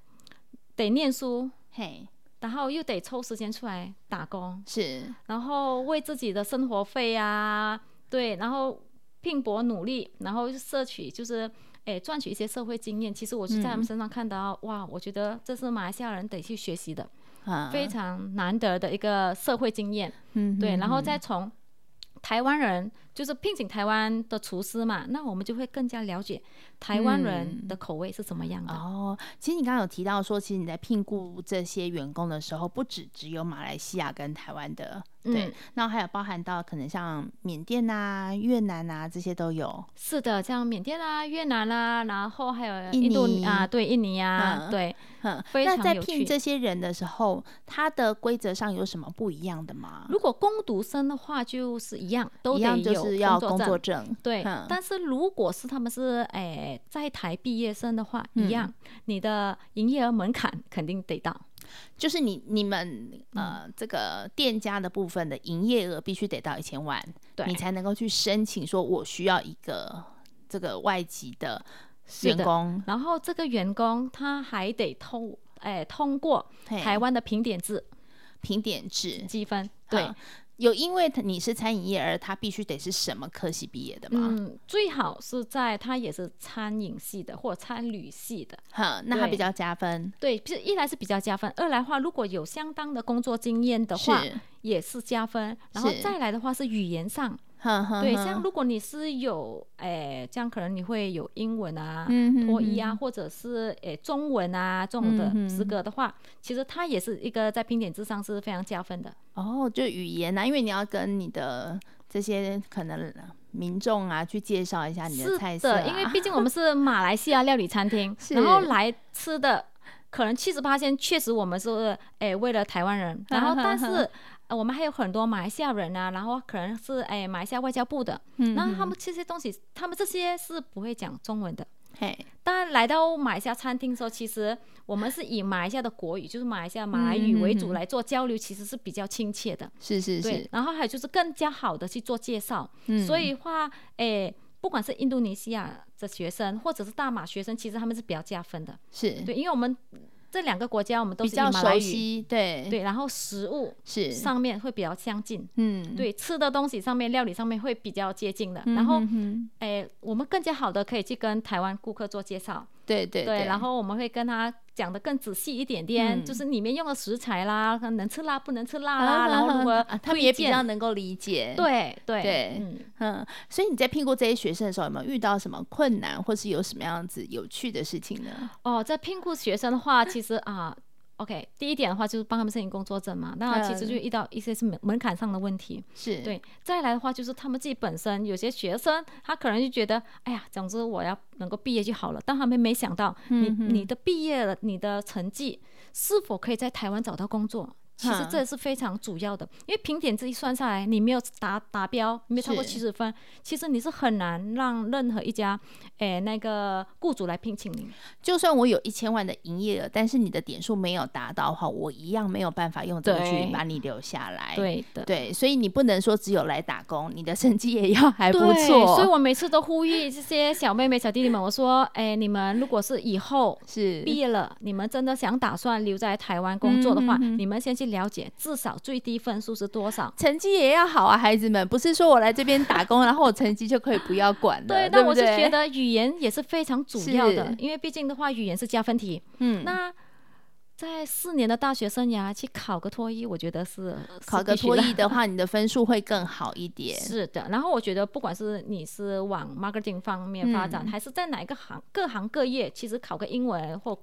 得念书，嘿，然后又得抽时间出来打工，是，然后为自己的生活费啊。对，然后拼搏努力，然后摄取就是，诶，赚取一些社会经验。其实我是在他们身上看到，嗯、哇，我觉得这是马来西亚人得去学习的，啊、非常难得的一个社会经验。嗯哼哼，对，然后再从台湾人。就是聘请台湾的厨师嘛，那我们就会更加了解台湾人的口味是怎么样的。嗯、哦，其实你刚刚有提到说，其实你在聘雇这些员工的时候，不只只有马来西亚跟台湾的，对，嗯、那还有包含到可能像缅甸啊、越南啊这些都有。是的，像缅甸啊、越南啊，然后还有印度尼啊，对，印尼啊，嗯、对，嗯，那在聘这些人的时候，他的规则上有什么不一样的吗？如果工读生的话，就是一样，都得有。工作证，对。嗯、但是如果是他们是诶、欸、在台毕业生的话，嗯、一样，你的营业额门槛肯定得到。就是你你们呃这个店家的部分的营业额必须得到一千万，对，你才能够去申请说，我需要一个这个外籍的员工。然后这个员工他还得通哎、欸、通过台湾的评点制，评点制。积分，对。嗯有因为他你是餐饮业，而他必须得是什么科系毕业的吗？嗯，最好是在他也是餐饮系的或餐旅系的，哈，那他比较加分。对，就是一来是比较加分，二来话如果有相当的工作经验的话，是也是加分。然后再来的话是语言上。对，像如果你是有诶、欸，这样可能你会有英文啊、托一、嗯、啊，或者是诶、欸、中文啊这种的资格的话，其实它也是一个在评点之上是非常加分的。哦，就语言啊，因为你要跟你的这些可能民众啊去介绍一下你的菜色、啊。是的，因为毕竟我们是 马来西亚料理餐厅，然后来吃的可能七十八仙确实我们是诶、欸、为了台湾人，然后但是。我们还有很多马来西亚人啊，然后可能是哎马来西亚外交部的，嗯、哼然后他们这些东西，他们这些是不会讲中文的。嘿，当然来到马来西亚餐厅的时候，其实我们是以马来西亚的国语，就是马来西亚马来语为主来做交流，其实是比较亲切的。是是是。然后还有就是更加好的去做介绍。嗯。所以话，哎，不管是印度尼西亚的学生，或者是大马学生，其实他们是比较加分的。是对，因为我们。这两个国家我们都是比较熟悉，对。对，然后食物是。上面会比较相近，嗯，对，吃的东西上面料理上面会比较接近的，然后哎，我们更加好的可以去跟台湾顾客做介绍。对对对，然后我们会跟他讲的更仔细一点点，就是里面用的食材啦，能吃辣不能吃辣啦，然后如何，他们也比较能够理解。对对对，嗯，所以你在聘雇这些学生的时候，有没有遇到什么困难，或是有什么样子有趣的事情呢？哦，在聘雇学生的话，其实啊。OK，第一点的话就是帮他们申请工作证嘛，那其实就遇到一些是门门槛上的问题，是。对。再来的话就是他们自己本身有些学生，他可能就觉得，哎呀，总之我要能够毕业就好了，但他们没想到，你你的毕业了，你的成绩是否可以在台湾找到工作，其实这是非常主要的，因为评点这一算下来，你没有达达标，没有超过七十分，其实你是很难让任何一家，诶那个雇主来聘请你。就算我有一千万的营业额，但是你的点数没有达到的话，我一样没有办法用这个去把你留下来。对的，对，所以你不能说只有来打工，你的成绩也要 还不错。所以我每次都呼吁这些小妹妹、小弟弟们，我说，诶，你们如果是以后是毕业了，你们真的想打算留在台湾工作的话，嗯、你们先去。了解至少最低分数是多少，成绩也要好啊，孩子们，不是说我来这边打工，然后我成绩就可以不要管了。对，那我是觉得语言也是非常主要的，因为毕竟的话，语言是加分题。嗯，那。在四年的大学生涯去考个托一，我觉得是考个托一的话，你的分数会更好一点。是的，然后我觉得不管是你是往 marketing 方面发展，嗯、还是在哪一个行各行各业，其实考个英文或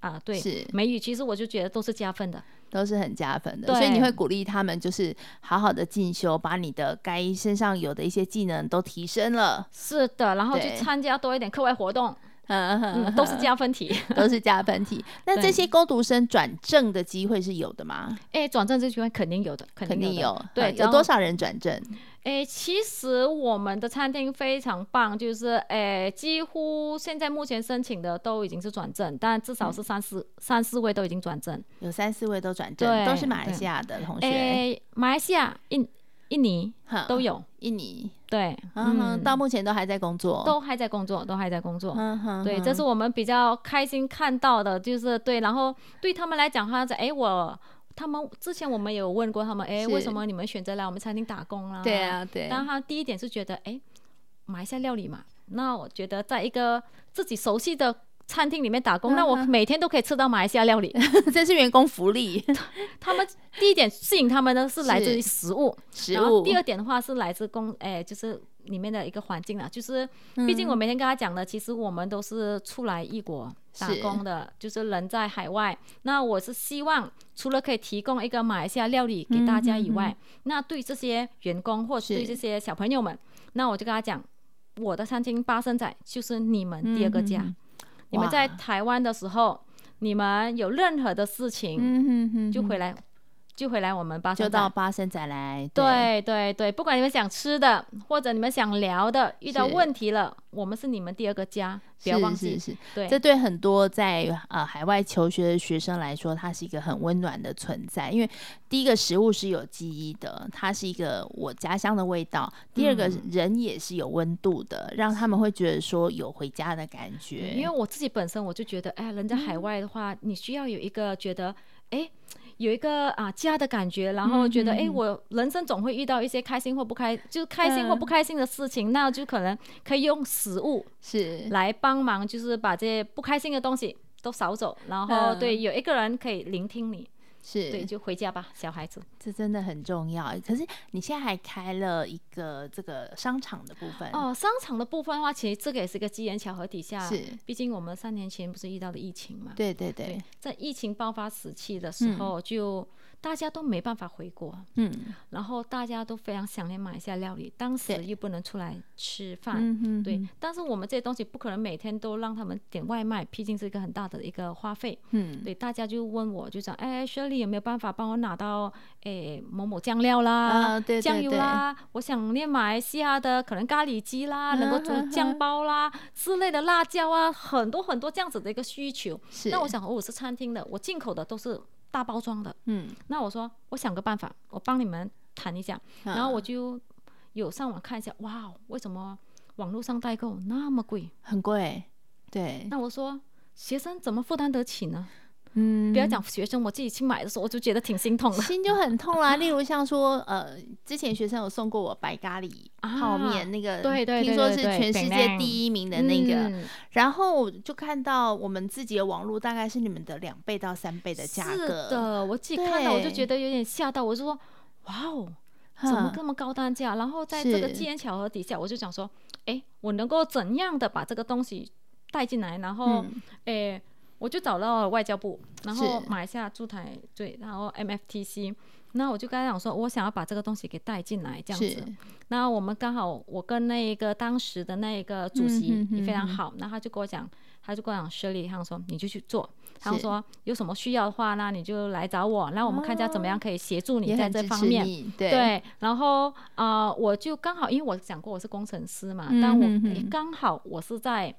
啊对是美语，其实我就觉得都是加分的，都是很加分的。所以你会鼓励他们就是好好的进修，把你的该身上有的一些技能都提升了。是的，然后去参加多一点课外活动。嗯嗯，都是加分题，都是加分题。那这些工读生转正的机会是有的吗？哎，转正这机会肯定有的，肯定有。对，有多少人转正？诶，其实我们的餐厅非常棒，就是诶，几乎现在目前申请的都已经是转正，但至少是三四三四位都已经转正，有三四位都转正，都是马来西亚的同学。哎，马来西亚印印尼都有，印尼。对，嗯，到目前都还在工作，都还在工作，都还在工作。嗯对，这是我们比较开心看到的，就是对。然后对他们来讲，他在：“哎，我他们之前我们有问过他们，哎，为什么你们选择来我们餐厅打工啊？”对啊，对。但他第一点是觉得，哎，马来西亚料理嘛，那我觉得在一个自己熟悉的。餐厅里面打工，那我每天都可以吃到马来西亚料理，这是员工福利。他们第一点吸引他们的是来自于食物，食物。第二点的话是来自工，哎，就是里面的一个环境啊，就是毕竟我每天跟他讲的，其实我们都是出来异国打工的，就是人在海外。那我是希望除了可以提供一个马来西亚料理给大家以外，那对这些员工或是对这些小朋友们，那我就跟他讲，我的餐厅八生仔就是你们第二个家。你们在台湾的时候，你们有任何的事情，就回来。就回来，我们八生仔，就到巴生仔来。对对对，不管你们想吃的，或者你们想聊的，遇到问题了，我们是你们第二个家，不要忘记。是是是，对，这对很多在呃海外求学的学生来说，它是一个很温暖的存在。因为第一个食物是有记忆的，它是一个我家乡的味道；第二个人也是有温度的，嗯、让他们会觉得说有回家的感觉。因为我自己本身我就觉得，哎，人在海外的话，嗯、你需要有一个觉得，哎。有一个啊家的感觉，然后觉得哎、嗯，我人生总会遇到一些开心或不开，就开心或不开心的事情，嗯、那就可能可以用食物是。来帮忙，就是把这些不开心的东西都扫走，然后对，有一个人可以聆听你。是。对，就回家吧，小孩子，这真的很重要。可是你现在还开了一个这个商场的部分。哦，商场的部分的话，其实这个也是个机缘巧合底下，是，毕竟我们三年前不是遇到了疫情嘛，对对对，对，在疫情爆发时期的时候就。嗯大家都没办法回国，嗯，然后大家都非常想念马来西亚料理，当时又不能出来吃饭，嗯对，但是我们这些东西不可能每天都让他们点外卖，毕竟是一个很大的一个花费，嗯，对，大家就问我，就讲，哎，Shirley 有没有办法帮我拿到，哎，某某酱料啦，酱油啦，我想念马来西亚的可能咖喱鸡啦，能够做酱包啦之类的辣椒啊，很多很多这样子的一个需求，是，那我想，我是餐厅的，我进口的都是。大包装的，嗯，那我说我想个办法，我帮你们谈一下，然后我就有上网看一下，哇，为什么网络上代购那么贵？很贵，对。那我说学生怎么负担得起呢？嗯，不要讲学生，我自己去买的时候，我就觉得挺心痛的，心就很痛啦。例如像说，呃，之前学生有送过我白咖喱泡面，啊、那个，对，对听说是全世界第一名的那个，嗯、然后就看到我们自己的网络大概是你们的两倍到三倍的价格。是的，我自己看到我就觉得有点吓到，我就说，哇哦，怎么这么高单价？然后在这个机缘巧合底下，我就想说，哎，我能够怎样的把这个东西带进来？然后，哎、嗯。我就找到了外交部，然后马来西亚驻台对，然后 MFTC，那我就跟他讲说，我想要把这个东西给带进来，这样子。那我们刚好，我跟那一个当时的那一个主席也非常好，那、嗯、他就跟我讲，他就跟我讲，Shirley，他说你就去做。他说有什么需要的话，那你就来找我，那我们看一下怎么样可以协助你在这方面。对，对，然后啊、呃，我就刚好，因为我讲过我是工程师嘛，嗯、但我刚好我是在。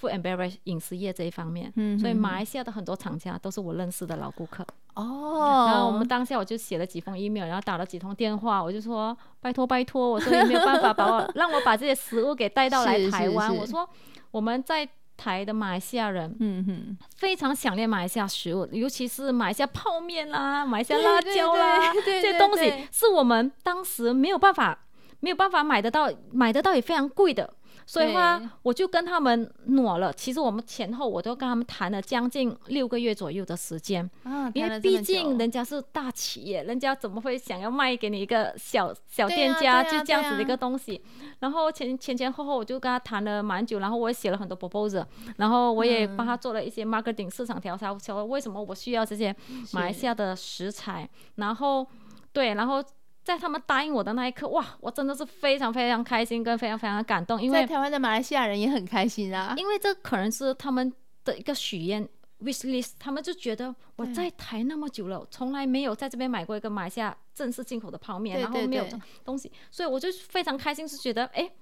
Food and beverage 饮食业这一方面，嗯、所以马来西亚的很多厂家都是我认识的老顾客。哦，然后我们当下我就写了几封 email，然后打了几通电话，我就说拜托拜托，我说有没有办法把我让我把这些食物给带到来台湾？我说我们在台的马来西亚人，嗯哼，非常想念马来西亚食物，尤其是马来西亚泡面啦、马来西亚辣椒啦，这些东西是我们当时没有办法没有办法买得到，买得到也非常贵的。所以话，我就跟他们挪了。其实我们前后我都跟他们谈了将近六个月左右的时间，啊、因为毕竟人家是大企业，人家怎么会想要卖给你一个小小店家，就这样子的一个东西。然后前前前后后我就跟他谈了蛮久，然后我也写了很多 proposal，然后我也帮他做了一些 marketing 市场调查，说为什么我需要这些马来西亚的食材。然后对，然后。在他们答应我的那一刻，哇，我真的是非常非常开心，跟非常非常的感动。因为在台湾的马来西亚人也很开心啊，因为这可能是他们的一个许愿 wish list，他们就觉得我在台那么久了，从来没有在这边买过一个马来西亚正式进口的泡面，然后没有东西，所以我就非常开心，是觉得哎。诶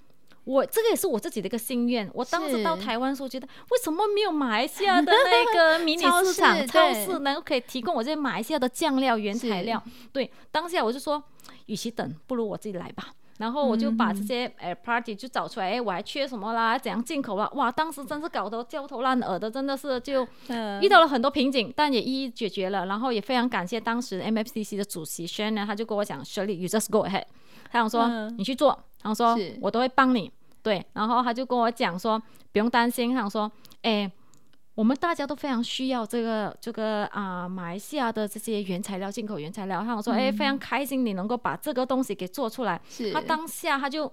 我这个也是我自己的一个心愿。我当时到台湾的时候，觉得为什么没有马来西亚的那个 迷你市场超市能够可以提供我这些马来西亚的酱料原材料？对，当下我就说，与其等，不如我自己来吧。然后我就把这些呃 party 就找出来，哎，我还缺什么啦？怎样进口啦？哇，当时真是搞得焦头烂额的，真的是就遇到了很多瓶颈，但也一一解决了。然后也非常感谢当时 MFCC 的主席 Shannon，他就跟我讲，Shirley，you just go ahead。他想说你去做，他说我都会帮你。对，然后他就跟我讲说，不用担心，他说，哎，我们大家都非常需要这个这个啊、呃，马来西亚的这些原材料，进口原材料。他说，哎，非常开心你能够把这个东西给做出来。是，他当下他就。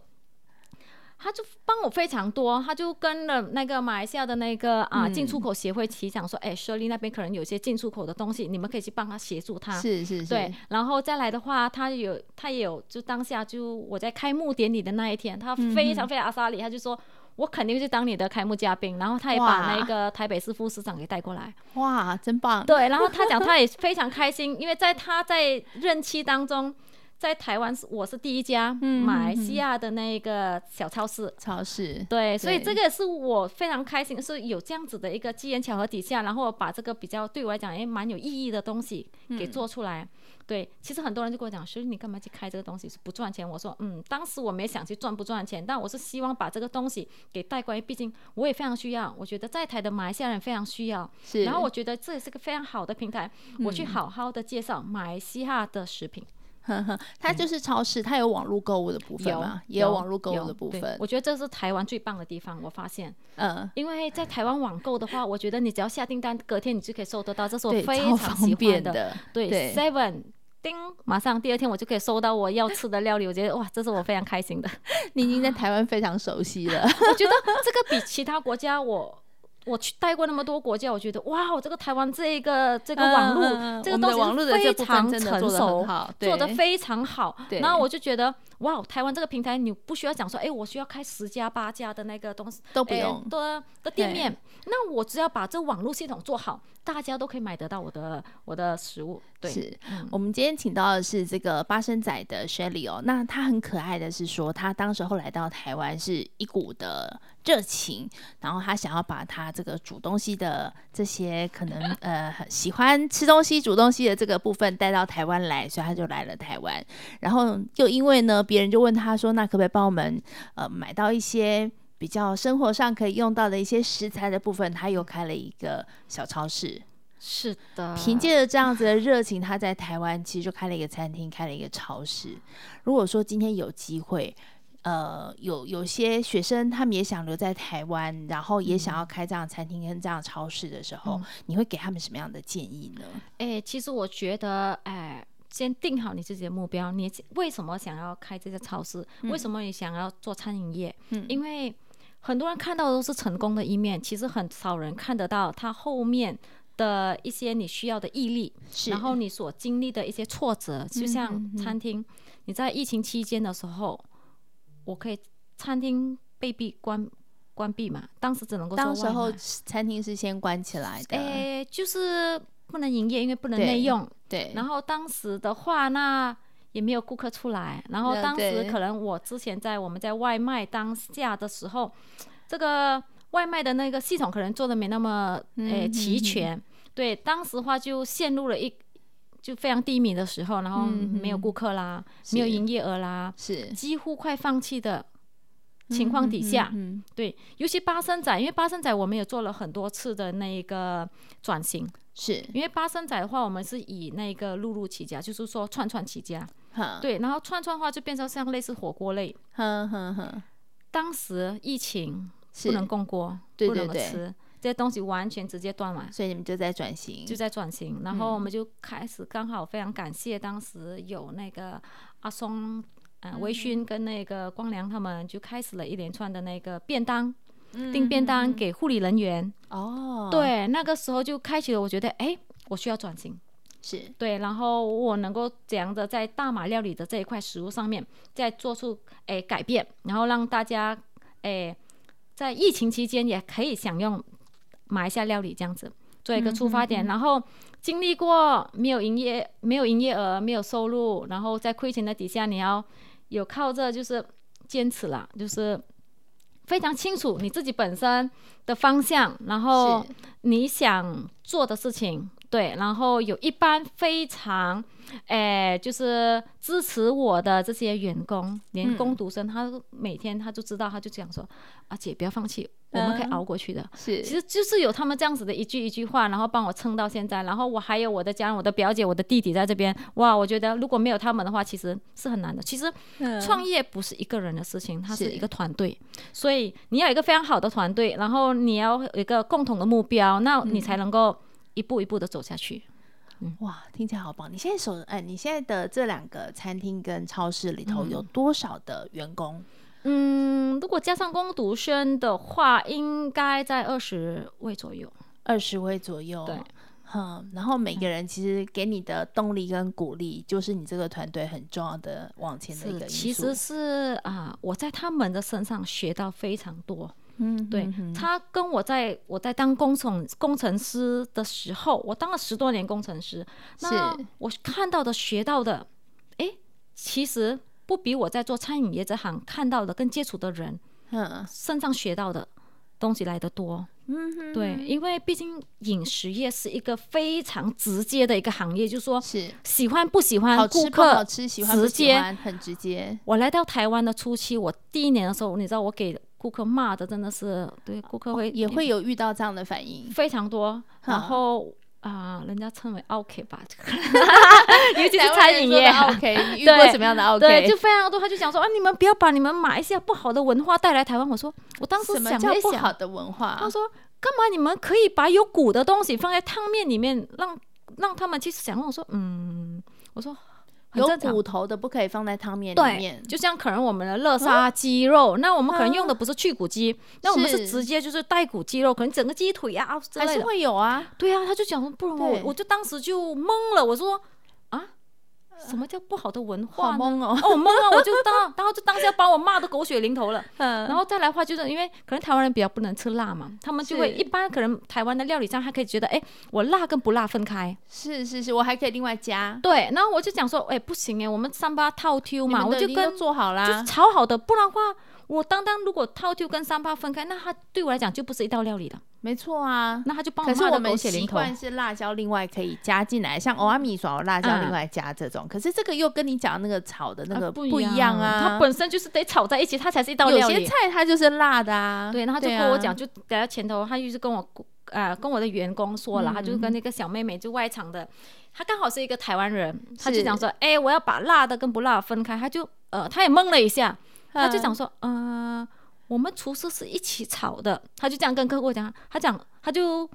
他就帮我非常多，他就跟了那个马来西亚的那个啊进出口协会提讲说，哎、嗯，舍利那边可能有些进出口的东西，你们可以去帮他协助他。是是是。对，然后再来的话，他有他也有，就当下就我在开幕典礼的那一天，他非常非常阿莎里，他就说我肯定是当你的开幕嘉宾，然后他也把那个台北市副市长给带过来。哇，真棒。对，然后他讲他也非常开心，因为在他在任期当中。在台湾是我是第一家马来西亚的那个小超市，超市对，所以这个是我非常开心，是有这样子的一个机缘巧合底下，然后把这个比较对我来讲也蛮有意义的东西给做出来。对，其实很多人就跟我讲，所以你干嘛去开这个东西是不赚钱？我说，嗯，当时我没想去赚不赚钱，但我是希望把这个东西给带过来，毕竟我也非常需要，我觉得在台的马来西亚人非常需要。是，然后我觉得这也是个非常好的平台，我去好好的介绍马来西亚的食品。呵呵，它就是超市，它有网络购物的部分嘛？有也有网络购物的部分。我觉得这是台湾最棒的地方，我发现。嗯，因为在台湾网购的话，我觉得你只要下订单，隔天你就可以收得到，这是我非常喜欢的。对，Seven，叮，马上第二天我就可以收到我要吃的料理，我觉得哇，这是我非常开心的。你已经在台湾非常熟悉了，我觉得这个比其他国家我。我去待过那么多国家，我觉得哇，我这个台湾这一个这个网络，嗯、这个东西非常成熟，做的非常好。然后我就觉得哇，台湾这个平台，你不需要讲说，哎，我需要开十家八家的那个东西都不用。的的店面，那我只要把这网络系统做好，大家都可以买得到我的我的食物。对，是我们今天请到的是这个八生仔的 Shirley 哦，那他很可爱的是说，他当时候来到台湾是一股的热情，然后他想要把他这个煮东西的这些可能呃很喜欢吃东西、煮东西的这个部分带到台湾来，所以他就来了台湾。然后又因为呢，别人就问他说，那可不可以帮我们呃买到一些比较生活上可以用到的一些食材的部分？他又开了一个小超市。是的，凭借着这样子的热情，他在台湾其实就开了一个餐厅，开了一个超市。如果说今天有机会，呃，有有些学生他们也想留在台湾，然后也想要开这样餐厅跟这样超市的时候，嗯、你会给他们什么样的建议呢？哎、欸，其实我觉得，哎，先定好你自己的目标，你为什么想要开这个超市？嗯、为什么你想要做餐饮业？嗯，因为很多人看到的都是成功的一面，其实很少人看得到他后面。的一些你需要的毅力，是然后你所经历的一些挫折，就像餐厅，你在疫情期间的时候，我可以餐厅被闭关关闭嘛，当时只能够当时候餐厅是先关起来的，哎，就是不能营业，因为不能内用。对，然后当时的话，那也没有顾客出来。然后当时可能我之前在我们在外卖当下的时候，这个外卖的那个系统可能做的没那么诶齐全。对，当时的话就陷入了一就非常低迷的时候，然后没有顾客啦，没有营业额啦，是。几乎快放弃的情况底下，对，尤其八生仔，因为八生仔我们也做了很多次的那个转型。是。因为八生仔的话，我们是以那个陆路起家，就是说串串起家，哈。对，然后串串的话就变成像类似火锅类。哼哼哼，当时疫情不能供锅，对不能吃这些东西，完全直接断完，所以你们就在转型，就在转型，然后我们就开始刚好非常感谢当时有那个阿松、呃、微醺跟那个光良他们就开始了一连串的那个便当。订便当给护理人员。哦，对，那个时候就开启了，我觉得哎，我需要转型，是。对，然后我能够怎样的在大马料理的这一块食物上面再做出哎改变，然后让大家哎在疫情期间也可以享用马来西亚料理这样子做一个出发点，嗯、然后经历过没有营业、没有营业额、没有收入，然后在亏钱的底下，你要有靠着就是坚持了，就是。非常清楚你自己本身的方向，然后你想做的事情，对，然后有一班非常，诶，就是支持我的这些员工，连工读生，他每天他就知道，他就这样说，啊姐不要放弃。我们可以熬过去的，是，其实就是有他们这样子的一句一句话，然后帮我撑到现在。然后我还有我的家人，我的表姐，我的弟弟在这边。哇，我觉得如果没有他们的话，其实是很难的。其实创业不是一个人的事情，它是一个团队，所以你要有一个非常好的团队，然后你要有一个共同的目标，那你才能够一步一步的走下去。嗯，哇，听起来好棒！你现在手哎，你现在的这两个餐厅跟超市里头有多少的员工？嗯，如果加上工读生的话，应该在二十位左右。二十位左右，对，嗯。然后每个人其实给你的动力跟鼓励，就是你这个团队很重要的往前的一个因素。其实是啊，我在他们的身上学到非常多。嗯，对，他跟我在我在当工程工程师的时候，我当了十多年工程师，那我看到的学到的，哎，其实。不比我在做餐饮业这行看到的、跟接触的人，嗯，身上学到的东西来的多。嗯，对，因为毕竟饮食业是一个非常直接的一个行业，就是说，是喜欢不喜欢，顾客好吃喜欢不喜欢，很直接。我来到台湾的初期，我第一年的时候，你知道我给顾客骂的真的是，对顾客会也会有遇到这样的反应，非常多，然后。啊，人家称为 OK 吧，尤其是餐饮业 OK，你遇 过什么样的 OK？对，就非常多。他就讲说啊，你们不要把你们马来西亚不好的文化带来台湾。我说，我当时想了一想，什么叫不好的文化？他说，干嘛你们可以把有骨的东西放在汤面里面，让让他们去享用？我说，嗯，我说。有骨头的不可以放在汤面里面，就像可能我们的乐沙鸡肉，那我们可能用的不是去骨鸡，那我们是直接就是带骨鸡肉，可能整个鸡腿啊之类的，还是会有啊。对啊，他就讲说不然我我就当时就懵了，我说。什么叫不好的文化呢？哦，我懵啊！我就当，然后就当下把我骂的狗血淋头了。嗯，然后再来的话，就是因为可能台湾人比较不能吃辣嘛，他们就会一般可能台湾的料理上还可以觉得，哎，我辣跟不辣分开。是是是，我还可以另外加。对，然后我就讲说，哎，不行哎，我们三八套 Q 嘛，我就跟做好啦，就是炒好的，不然的话，我当当如果套 Q 跟三八分开，那它对我来讲就不是一道料理了。没错啊，那他就帮我们习惯是辣椒另外可以加进来，像欧阿米耍辣椒另外加这种。嗯、可是这个又跟你讲那个炒的那个不一样啊，啊它本身就是得炒在一起，它才是一道料理。有些菜它就是辣的啊。对，然后他就跟我讲，就给他前头，他就是跟我呃跟我的员工说了，嗯、他就跟那个小妹妹就外场的，他刚好是一个台湾人，他就讲说，哎是，我要把辣的跟不辣的分开。他就呃他也懵了一下，他就讲说，嗯。呃我们厨师是一起炒的，他就这样跟客户讲，他讲，他就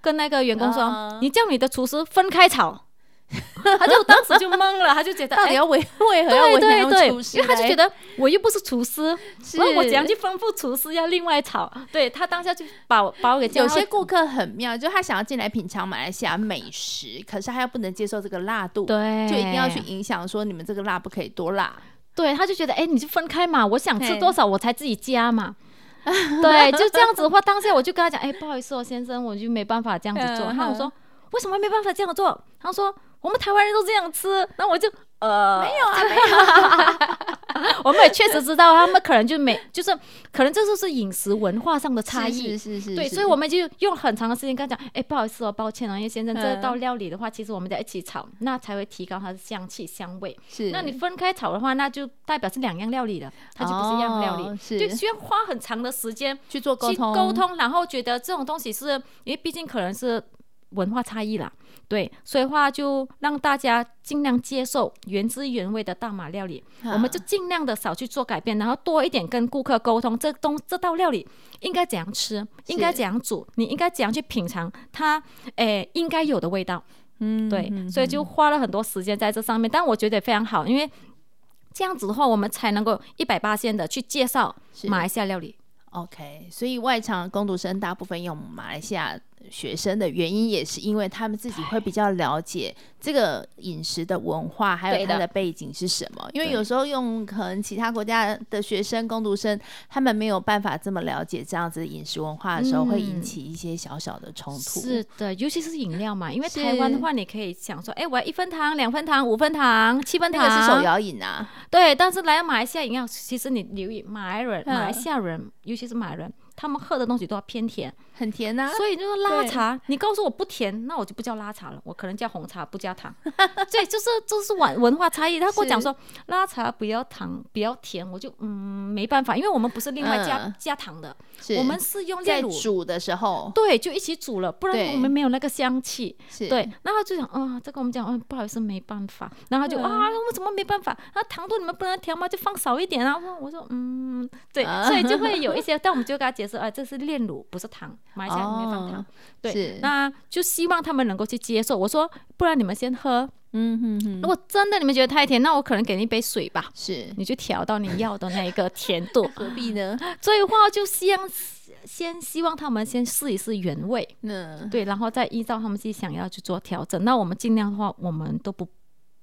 跟那个员工说：“你叫你的厨师分开炒。”他就当时就懵了，他就觉得 到底要为为何要对对对，厨师因为他就觉得我又不是厨师，是那我怎样去吩咐厨师要另外炒？对他当下就把我把我给有些顾客很妙，就他想要进来品尝马来西亚美食，可是他又不能接受这个辣度，对，就一定要去影响说你们这个辣不可以多辣。对，他就觉得哎，你就分开嘛，我想吃多少我才自己加嘛。对，就这样子的话，当下我就跟他讲，哎，不好意思哦，先生，我就没办法这样子做。他我说为什么没办法这样做？他说。我们台湾人都这样吃，那我就呃没有啊，没有啊。我们也确实知道，他们可能就没，就是可能这就是饮食文化上的差异，是是是，是。对，所以我们就用很长的时间跟他讲，哎，不好意思哦，抱歉哦，因为先生这道料理的话，其实我们在一起炒，那才会提高它的香气香味。是。那你分开炒的话，那就代表是两样料理了，它就不是一样料理，是。就需要花很长的时间去做沟通，沟通，然后觉得这种东西是因为毕竟可能是文化差异啦。对，所以话就让大家尽量接受原汁原味的大马料理，啊、我们就尽量的少去做改变，然后多一点跟顾客沟通，这东这道料理应该怎样吃，应该怎样煮，你应该怎样去品尝它，诶，应该有的味道。嗯，对，嗯、所以就花了很多时间在这上面，但我觉得非常好，因为这样子的话，我们才能够一百八线的去介绍马来西亚料理。OK，所以外场工读生大部分用马来西亚。学生的原因也是因为他们自己会比较了解这个饮食的文化，还有它的背景是什么。因为有时候用可能其他国家的学生、工读生，他们没有办法这么了解这样子饮食文化的时候，会引起一些小小的冲突。是的，尤其是饮料嘛，因为台湾的话，你可以想说，哎，我要一分糖、两分糖、五分糖、七分糖，那个是手摇饮啊。对，但是来到马来西亚饮料，其实你留意，马来人、马来西亚人，尤其是马来人。他们喝的东西都要偏甜，很甜呐。所以就是拉茶，你告诉我不甜，那我就不叫拉茶了，我可能叫红茶，不加糖。对，就是这是文文化差异。他跟我讲说拉茶不要糖，不要甜，我就嗯没办法，因为我们不是另外加加糖的，我们是用炼乳煮的时候，对，就一起煮了，不然我们没有那个香气。对，然后就讲啊，这个我们讲，嗯，不好意思，没办法。然后就啊，我怎么没办法？那糖度你们不能调吗？就放少一点啊。我说嗯，对，所以就会有一 些，但我们就跟他解。释啊，这是炼乳，不是糖，马来西亚里面放糖。哦、对，那就希望他们能够去接受。我说，不然你们先喝。嗯哼哼。如果真的你们觉得太甜，那我可能给你一杯水吧。是，你就调到你要的那一个甜度。何必呢？所以话就先先希望他们先试一试原味。嗯。对，然后再依照他们自己想要去做调整。那我们尽量的话，我们都不。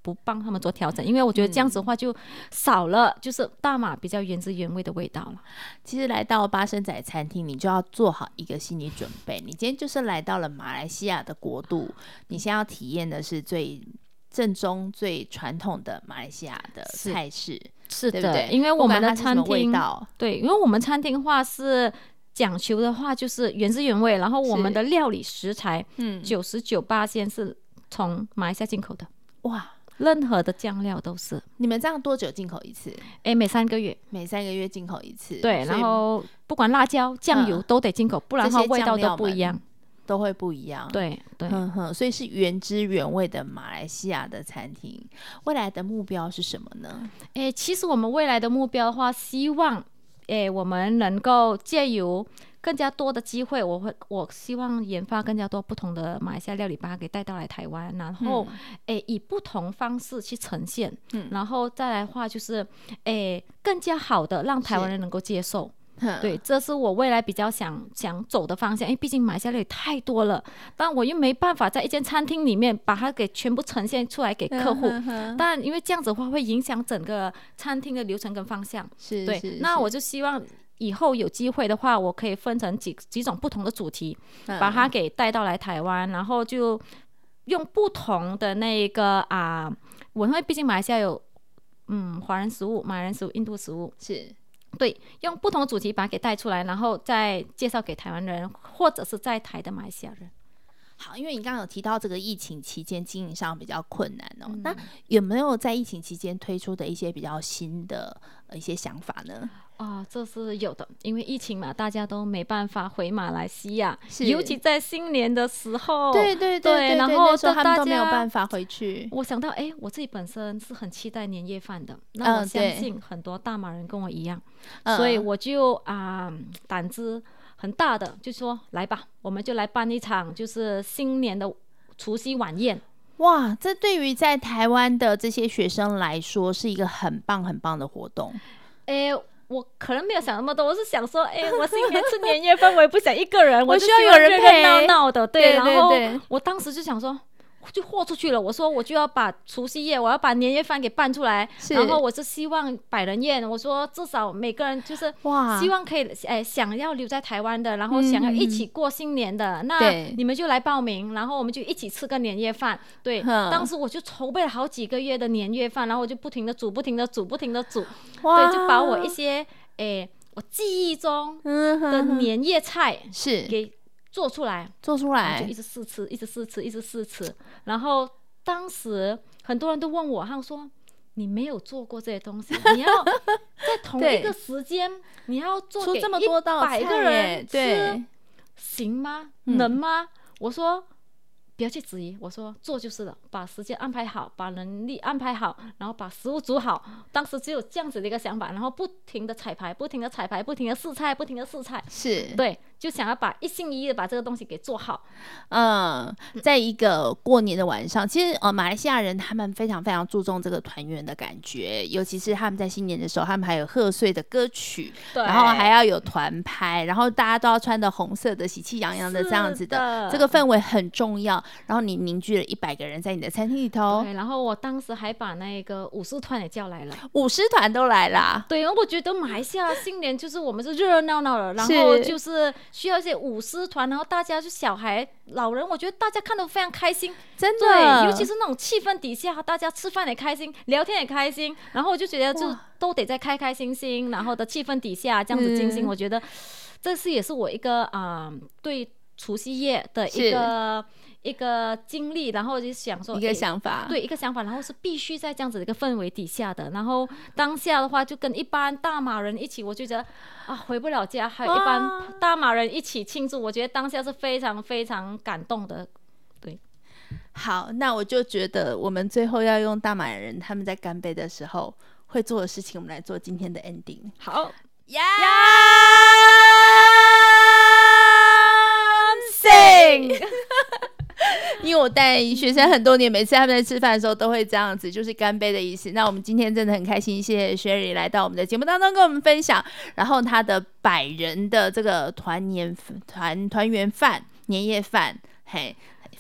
不帮他们做调整，因为我觉得这样子的话就少了，就是大马比较原汁原味的味道了。其实来到巴生仔餐厅，你就要做好一个心理准备，你今天就是来到了马来西亚的国度，你先要体验的是最正宗、最传统的马来西亚的菜式，是，的，对不对？因为我们的餐厅，对，因为我们餐厅的话是讲求的话就是原汁原味，然后我们的料理食材，嗯，九十九八仙是从马来西亚进口的，哇。任何的酱料都是。你们这样多久进口一次？哎、欸，每三个月，每三个月进口一次。对，然后不管辣椒、酱油都得进口，嗯、不然的话味道都不一样，都会不一样。对对，所以是原汁原味的马来西亚的餐厅。未来的目标是什么呢？哎、欸，其实我们未来的目标的话，希望哎、欸，我们能够借由。更加多的机会，我会我希望研发更加多不同的马来西亚料理，把它给带到来台湾，然后诶、以不同方式去呈现，嗯、然后再来话就是诶、欸、更加好的让台湾人能够接受，对，这是我未来比较想想走的方向，因为毕竟马来西亚料理太多了，但我又没办法在一间餐厅里面把它给全部呈现出来给客户，但因为这样子的话会影响整个餐厅的流程跟方向，是对，是那我就希望。以后有机会的话，我可以分成几几种不同的主题，嗯、把它给带到来台湾，然后就用不同的那个啊，我因为毕竟马来西亚有嗯华人食物、马来人食物、印度食物，是。对，用不同的主题把它给带出来，然后再介绍给台湾人或者是在台的马来西亚人。好，因为你刚刚有提到这个疫情期间经营上比较困难哦，嗯、那有没有在疫情期间推出的一些比较新的呃一些想法呢？啊、哦，这是有的，因为疫情嘛，大家都没办法回马来西亚，尤其在新年的时候，对对对，对，对，然后他们都没有办法回去。我想到，哎，我自己本身是很期待年夜饭的，那我相信很多大马人跟我一样，嗯、所以我就啊、呃、胆子很大的，就说来吧，我们就来办一场就是新年的除夕晚宴。哇，这对于在台湾的这些学生来说是一个很棒很棒的活动。诶，我可能没有想那么多，我是想说，诶，我新年吃年夜饭，我也不想一个人，我需要有人陪，热热闹闹的，对，对，对，对，然后我当时就想说。就豁出去了。我说我就要把除夕夜，我要把年夜饭给办出来。然后我是希望百人宴。我说至少每个人就是哇，希望可以哎想要留在台湾的，然后想要一起过新年的，嗯、那你们就来报名，然后我们就一起吃个年夜饭。对，当时我就筹备了好几个月的年夜饭，然后我就不停的煮，不停的煮，不停的煮。对，就把我一些哎我记忆中的年夜菜是给。做出来，做出来，就一直试吃，一直试吃，一直试吃。然后当时很多人都问我，他说：“你没有做过这些东西，你要在同一个 时间，你要做给一百个人吃，行吗？能吗？”我说。不要去质疑，我说做就是了，把时间安排好，把能力安排好，然后把食物煮好。当时只有这样子的一个想法，然后不停的彩排，不停的彩排，不停的试菜，不停的试菜。是对，就想要把一心一意的把这个东西给做好。嗯，在一个过年的晚上，其实呃，马来西亚人他们非常非常注重这个团圆的感觉，尤其是他们在新年的时候，他们还有贺岁的歌曲，对，然后还要有团拍，然后大家都要穿的红色的，喜气洋洋的这样子的，的这个氛围很重要。然后你凝聚了一百个人在你的餐厅里头，对，然后我当时还把那个舞狮团也叫来了，舞狮团都来了。对，我觉得马来西亚新年就是我们是热热闹闹的，然后就是需要一些舞狮团，然后大家就小孩、老人，我觉得大家看得非常开心，真的，对，尤其是那种气氛底下，大家吃饭也开心，聊天也开心，然后我就觉得就都得在开开心心，然后的气氛底下这样子进行，我觉得这是也是我一个啊、呃、对除夕夜的一个。一个经历，然后就想说一个想法，对，一个想法，然后是必须在这样子的一个氛围底下的。然后当下的话，就跟一般大马人一起，我就觉得啊，回不了家，还有一般大马人一起庆祝，我觉得当下是非常非常感动的。对，好，那我就觉得我们最后要用大马人他们在干杯的时候会做的事情，我们来做今天的 ending。好，呀。我带学生很多年，每次他们在吃饭的时候都会这样子，就是干杯的意思。那我们今天真的很开心，谢谢 Sherry 来到我们的节目当中跟我们分享，然后他的百人的这个团年团团圆饭年夜饭，嘿。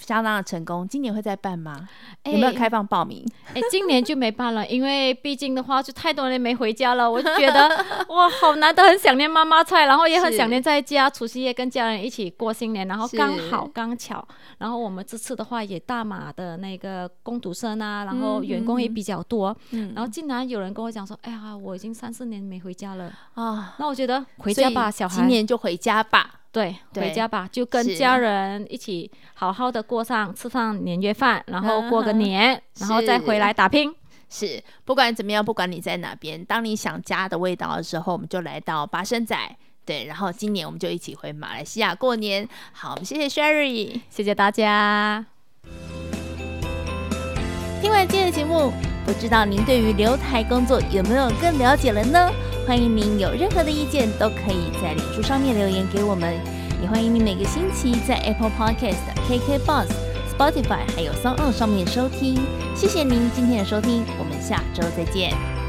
相当的成功，今年会再办吗？欸、有没有开放报名？哎、欸，今年就没办了，因为毕竟的话，就太多人没回家了。我就觉得 哇，好难得，很想念妈妈菜，然后也很想念在家除夕夜跟家人一起过新年，然后刚好刚巧，然后我们这次的话也大马的那个工读生啊，然后员工也比较多，嗯、然后竟然有人跟我讲说，哎呀，我已经三四年没回家了啊，那我觉得回家吧，小孩，今年就回家吧。对，回家吧，就跟家人一起好好的过上吃上年夜饭，然后过个年，然后再回来打拼。是，不管怎么样，不管你在哪边，当你想家的味道的时候，我们就来到巴生仔。对，然后今年我们就一起回马来西亚过年。好，我们谢谢 Sherry，谢谢大家。听完今天的节目，不知道您对于留台工作有没有更了解了呢？欢迎您有任何的意见，都可以在脸书上面留言给我们。也欢迎您每个星期在 Apple Podcast、KKBox、Spotify 还有 Sound 上面收听。谢谢您今天的收听，我们下周再见。